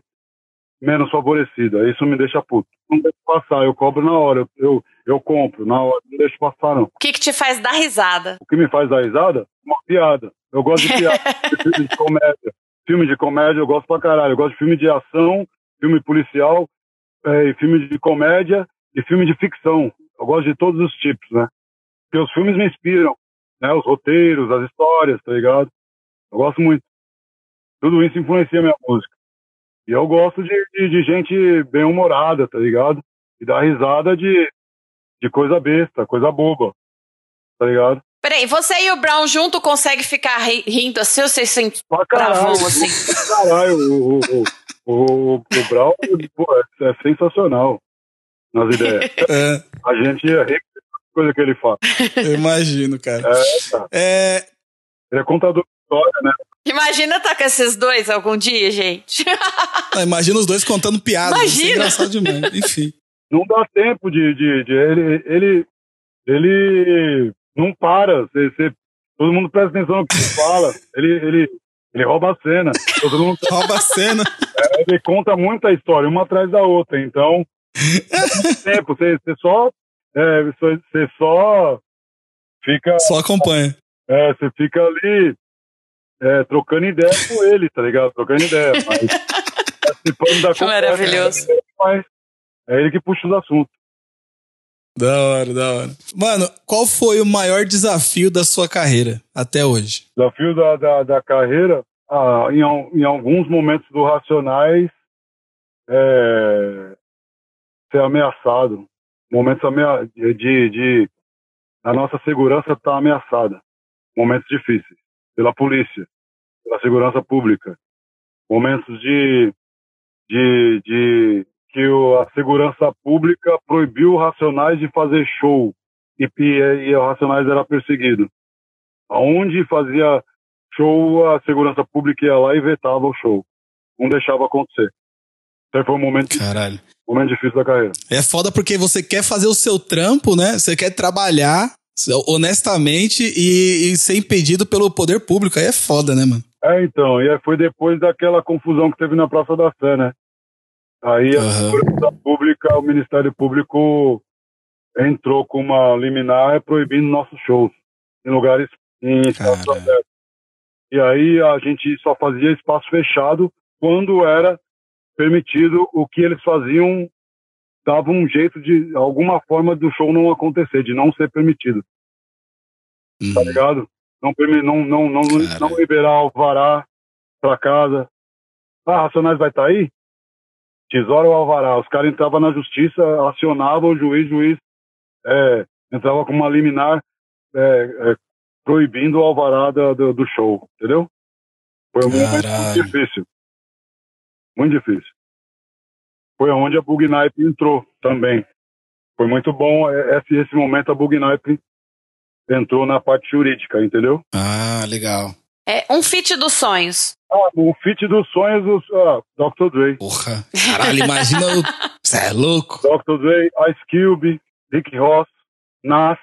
menos favorecida. Isso me deixa puto. Não deixa passar, eu cobro na hora, eu, eu, eu compro na hora, não deixa passar não. O que, que te faz dar risada? O que me faz dar risada? Uma piada. Eu gosto de piada, de comédia filme de comédia eu gosto pra caralho. Eu gosto de filme de ação, filme policial, é, filme de comédia e filme de ficção. Eu gosto de todos os tipos, né? Porque os filmes me inspiram, né? Os roteiros, as histórias, tá ligado? Eu gosto muito. Tudo isso influencia minha música. E eu gosto de, de, de gente bem-humorada, tá ligado? E dar risada de, de coisa besta, coisa boba, tá ligado? Peraí, você e o Brown junto conseguem ficar rindo assim ou vocês sentem bravão assim? Caralho, o, o, o, o Brown pô, é, é, sensacional nas ideias. É. A gente é rico coisa que ele fala. Eu imagino, cara. É, tá. é... Ele é contador de história, né? Imagina estar tá com esses dois algum dia, gente. Não, imagina os dois contando piadas. Imagina. é engraçado demais. Enfim. Não dá tempo de. de, de ele, ele, ele não para. Você, você, todo mundo presta atenção no que ele fala. Ele, ele, ele rouba a cena. Todo mundo rouba a cena. É, ele conta muita história, uma atrás da outra. Então, tempo, você, você só. É, você só fica. Só acompanha. É, você fica ali é, trocando ideia com ele, tá ligado? Trocando ideia. Mas participando da conversa. Maravilhoso. Mas é ele que puxa os assuntos. Da hora, da hora. Mano, qual foi o maior desafio da sua carreira até hoje? Desafio da, da, da carreira? Ah, em, em alguns momentos do Racionais, é, ser ameaçado. Momentos de, de, de. A nossa segurança está ameaçada. Momentos difíceis. Pela polícia, pela segurança pública. Momentos de. de, de que o, a segurança pública proibiu o Racionais de fazer show e, e, e o Racionais era perseguido. Aonde fazia show, a segurança pública ia lá e vetava o show. Não deixava acontecer. Então foi um momento, Caralho. Um momento difícil da carreira. É foda porque você quer fazer o seu trampo, né? Você quer trabalhar honestamente e, e ser impedido pelo poder público. Aí é foda, né, mano? É, então. E foi depois daquela confusão que teve na Praça da Sé, né? Aí a uhum. Pública, o Ministério Público entrou com uma liminar proibindo nossos shows em lugares em espaços abertos. E aí a gente só fazia espaço fechado quando era permitido o que eles faziam dava um jeito de alguma forma do show não acontecer, de não ser permitido. Tá uhum. Tá ligado? Não não não não, não liberar alvará para casa. Ah, Racionais vai estar tá aí? Tesoura ou alvará. Os caras entravam na justiça, acionavam o juiz, o juiz é, entrava com uma liminar é, é, proibindo o alvará do, do, show, entendeu? Foi muito, muito difícil. Muito difícil. Foi onde a Bugnipe entrou também. Foi muito bom é, esse, esse momento a Bugnipe entrou na parte jurídica, entendeu? Ah, legal. É um fit dos sonhos. Ah, o fit dos sonhos do ah, Dr. Dre. Porra, caralho, imagina o. Você é louco. Dr. Dre, Ice Cube, Rick Ross, Nas,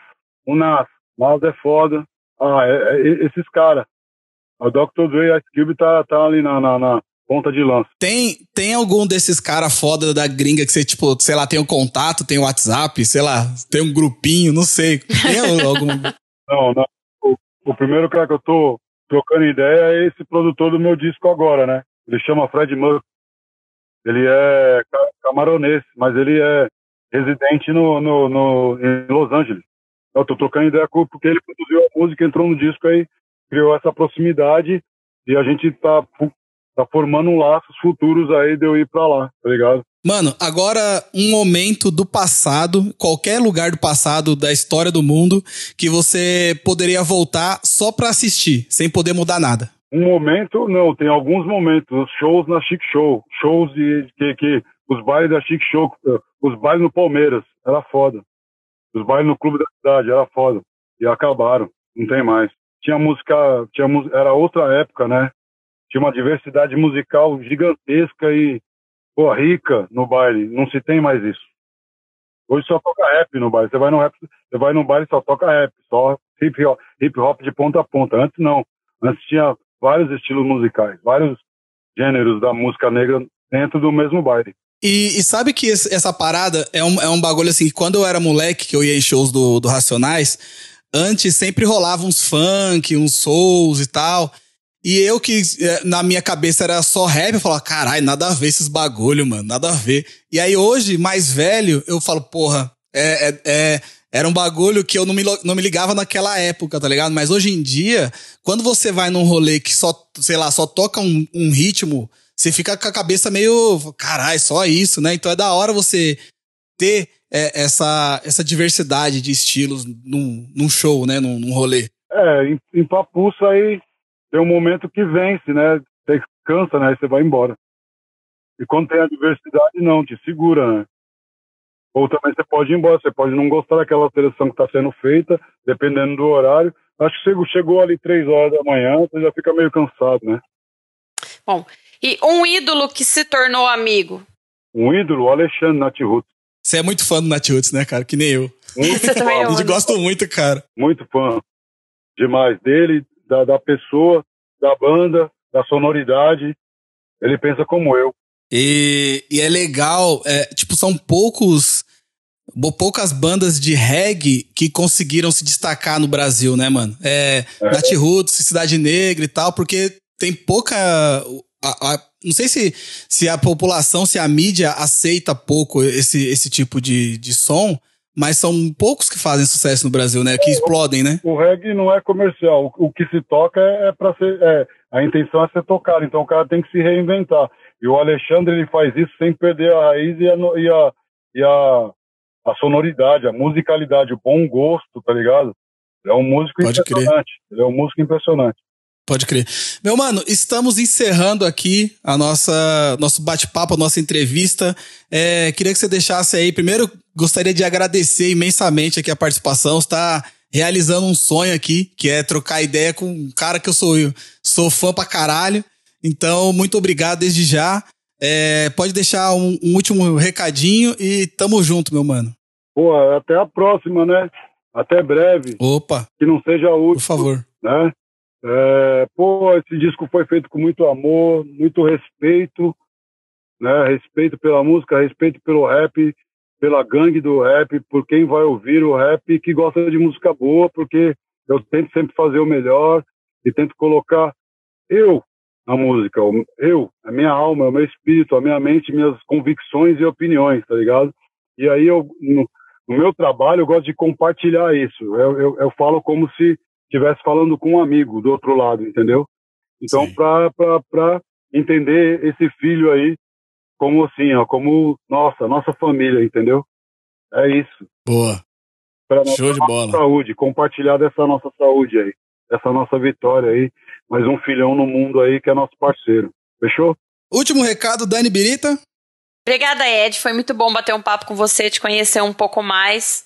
o Nas. Nas é foda. Ah, é, é, esses caras. O Dr. Dre, Ice Cube tá, tá ali na, na, na, ponta de lança. Tem, tem algum desses caras foda da gringa que você, tipo, sei lá, tem um contato, tem um WhatsApp, sei lá, tem um grupinho, não sei. Tem algum. não, não. O, o, primeiro cara que eu tô trocando ideia é esse produtor do meu disco agora, né? Ele chama Fred Murphy. Ele é camaronês, mas ele é residente no, no, no, em Los Angeles. Eu tô trocando ideia com porque ele produziu a música, entrou no disco aí, criou essa proximidade e a gente tá tá formando laços futuros aí de eu ir pra lá, tá ligado? Mano, agora um momento do passado, qualquer lugar do passado da história do mundo, que você poderia voltar só pra assistir, sem poder mudar nada. Um momento, não, tem alguns momentos, os shows na Chic Show, shows de, que, que os bailes da Chic Show, os bailes no Palmeiras, era foda. Os bailes no Clube da Cidade, era foda. E acabaram, não tem mais. Tinha música, tinha, era outra época, né? tinha uma diversidade musical gigantesca e pô, rica no baile. Não se tem mais isso. Hoje só toca rap no baile. Você vai no rap, você vai no baile só toca rap, só hip hop, hip hop de ponta a ponta. Antes não. Antes tinha vários estilos musicais, vários gêneros da música negra dentro do mesmo baile. E, e, sabe que essa parada é um, é um bagulho assim, quando eu era moleque, que eu ia em shows do, do Racionais, antes sempre rolava uns funk, uns souls e tal. E eu que é, na minha cabeça era só rap, eu falava, caralho, nada a ver esses bagulho, mano, nada a ver. E aí hoje, mais velho, eu falo, porra, é, é, é, era um bagulho que eu não me, não me ligava naquela época, tá ligado? Mas hoje em dia, quando você vai num rolê que só, sei lá, só toca um, um ritmo, você fica com a cabeça meio, caralho, só isso, né? Então é da hora você ter é, essa, essa diversidade de estilos num, num show, né? Num, num rolê. É, em, em Papuça aí tem um momento que vence, né? Você cansa, né? Você vai embora. E quando tem a diversidade, não, te segura, né? Ou também você pode ir embora, você pode não gostar daquela seleção que está sendo feita, dependendo do horário. Acho que você chegou ali três horas da manhã, você já fica meio cansado, né? Bom, e um ídolo que se tornou amigo? Um ídolo, o Alexandre Natiruts. Você é muito fã do Natiruts, né, cara? Que nem eu. Muito Você também é A gente gosta muito, cara. Muito fã. Demais dele, da, da pessoa, da banda, da sonoridade. Ele pensa como eu. E, e é legal, é, tipo, são poucos poucas bandas de reggae que conseguiram se destacar no Brasil, né, mano? É, é. Nat Roots, Cidade Negra e tal, porque tem pouca. A, a, não sei se, se a população, se a mídia aceita pouco esse, esse tipo de, de som, mas são poucos que fazem sucesso no Brasil, né? Que explodem, né? O reggae não é comercial. O, que se toca é, é para ser. É, a intenção é ser tocado, então o cara tem que se reinventar. E o Alexandre ele faz isso sem perder a raiz e a, e a, e a, a sonoridade, a musicalidade, o bom gosto, tá ligado? Ele é um músico Pode impressionante. Crer. Ele é um músico impressionante. Pode crer. Meu mano, estamos encerrando aqui a nossa nosso bate-papo, a nossa entrevista. É, queria que você deixasse aí. Primeiro, gostaria de agradecer imensamente aqui a participação. Está realizando um sonho aqui, que é trocar ideia com um cara que eu sou sou fã pra caralho. Então, muito obrigado desde já. É, pode deixar um, um, último recadinho e tamo junto, meu mano. Pô, até a próxima, né? Até breve. Opa. Que não seja última. Por favor. Né? É, pô, esse disco foi feito com muito amor, muito respeito, né? Respeito pela música, respeito pelo rap, pela gangue do rap, por quem vai ouvir o rap que gosta de música boa, porque eu tento sempre fazer o melhor e tento colocar eu na música, eu, a minha alma, o meu espírito, a minha mente, minhas convicções e opiniões, tá ligado? E aí eu no, no meu trabalho eu gosto de compartilhar isso. Eu, eu, eu falo como se estivesse falando com um amigo do outro lado, entendeu? Então, para entender esse filho aí como assim, ó, como nossa, nossa família, entendeu? É isso. Boa. Pra Show de bola. Saúde, compartilhar dessa nossa saúde aí, dessa nossa vitória aí, mais um filhão no mundo aí que é nosso parceiro. Fechou? Último recado, Dani Birita. Obrigada, Ed. Foi muito bom bater um papo com você, te conhecer um pouco mais.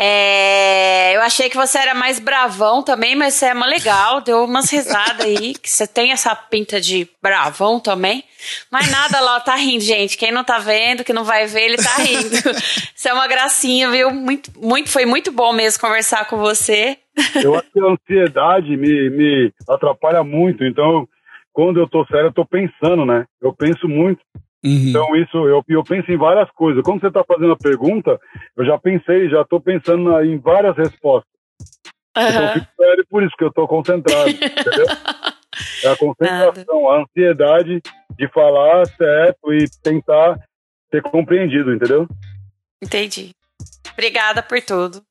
É, eu achei que você era mais bravão também, mas você é uma legal, deu umas risadas aí, que você tem essa pinta de bravão também. Mas nada lá, tá rindo, gente. Quem não tá vendo, que não vai ver, ele tá rindo. Você é uma gracinha, viu? Muito, muito, foi muito bom mesmo conversar com você. Eu acho que a ansiedade me, me atrapalha muito, então quando eu tô sério, eu tô pensando, né? Eu penso muito. Uhum. Então, isso, eu, eu penso em várias coisas. Quando você tá fazendo a pergunta, eu já pensei, já tô pensando na, em várias respostas. Uhum. Então, eu fico sério por isso, que eu tô concentrado, entendeu? É a concentração, Nada. a ansiedade de falar certo e tentar ser compreendido, entendeu? Entendi. Obrigada por tudo.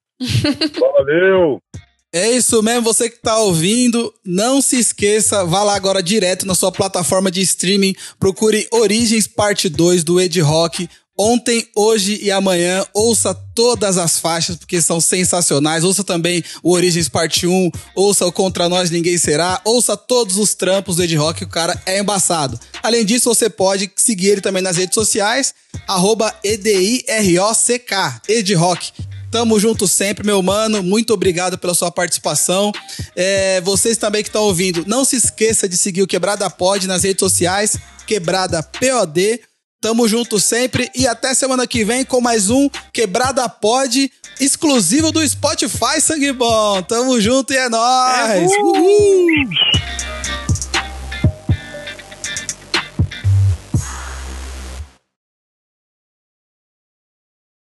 Valeu! É isso mesmo, você que tá ouvindo, não se esqueça, vá lá agora direto na sua plataforma de streaming, procure Origens Parte 2 do Ed Rock. Ontem, hoje e amanhã, ouça todas as faixas, porque são sensacionais. Ouça também o Origens Parte 1, ouça o Contra Nós Ninguém Será, ouça todos os trampos do Ed Rock, o cara é embaçado. Além disso, você pode seguir ele também nas redes sociais, arroba EDIROCK, Ed Rock. Tamo junto sempre, meu mano. Muito obrigado pela sua participação. É, vocês também que estão ouvindo, não se esqueça de seguir o Quebrada Pod nas redes sociais, Quebrada POD. Tamo junto sempre e até semana que vem com mais um Quebrada Pod exclusivo do Spotify, sangue bom. Tamo junto e é nóis. Uhul. Uhul.